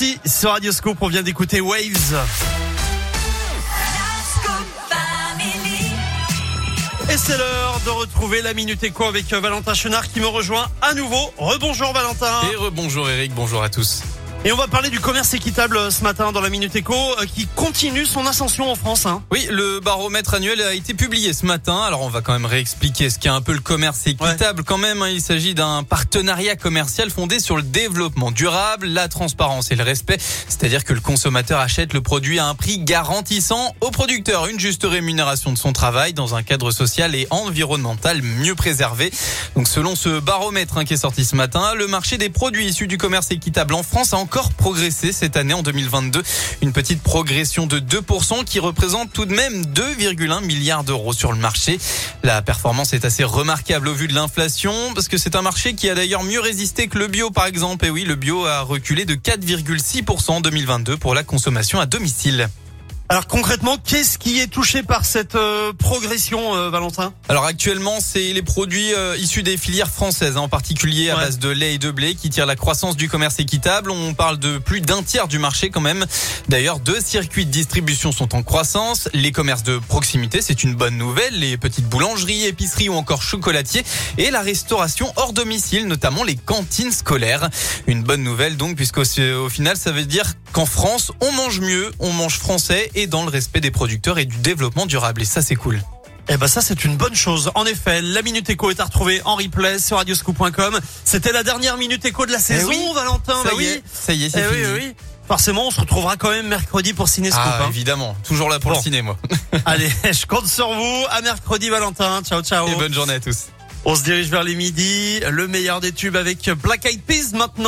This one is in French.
Si, sur Radioscope, on vient d'écouter Waves. Et c'est l'heure de retrouver la Minute Éco avec euh, Valentin Chenard qui me rejoint à nouveau. Rebonjour Valentin. Et rebonjour Eric, bonjour à tous. Et on va parler du commerce équitable euh, ce matin dans la Minute Éco euh, qui continue son ascension en France. Hein. Oui, le baromètre annuel a été publié ce matin. Alors on va quand même réexpliquer ce qu'est un peu le commerce équitable. Quand même, hein. il s'agit d'un partenariat commercial fondé sur le développement durable, la transparence et le respect. C'est-à-dire que le consommateur achète le produit à un prix garantissant au producteur une juste rémunération de son travail dans un cadre social et environnemental mieux préservé. Donc selon ce baromètre hein, qui est sorti ce matin, le marché des produits issus du commerce équitable en France a encore progressé cette année en 2022. Une petite progression de 2% qui représente tout de même 2,1 milliards d'euros sur le marché. La performance est assez remarquable au vu de l'inflation parce que c'est un marché qui a d'ailleurs mieux résisté que le bio par exemple. Et oui, le bio a reculé de 4,6% en 2022 pour la consommation à domicile. Alors concrètement, qu'est-ce qui est touché par cette euh, progression, euh, Valentin? Alors actuellement, c'est les produits euh, issus des filières françaises, hein, en particulier à base de lait et de blé, qui tirent la croissance du commerce équitable. On parle de plus d'un tiers du marché quand même. D'ailleurs, deux circuits de distribution sont en croissance. Les commerces de proximité, c'est une bonne nouvelle. Les petites boulangeries, épiceries ou encore chocolatiers. Et la restauration hors domicile, notamment les cantines scolaires. Une bonne nouvelle donc, puisqu'au au final, ça veut dire qu'en France, on mange mieux, on mange français et dans le respect des producteurs et du développement durable. Et ça, c'est cool. Eh ben ça c'est une bonne chose. En effet, la Minute Éco est à retrouver en replay sur radioscoop.com. C'était la dernière Minute Éco de la saison, Valentin. Ça bah y est, ça y est, c'est eh fini. oui, oui. Forcément, on se retrouvera quand même mercredi pour Cinescoop. Ah, hein. évidemment. Toujours là pour Bon. le ciné, moi. Allez, je compte sur vous. À mercredi, Valentin. Ciao, ciao. Et bonne journée à tous. On se dirige vers les midis. Le meilleur des tubes avec Black Eyed Peas maintenant.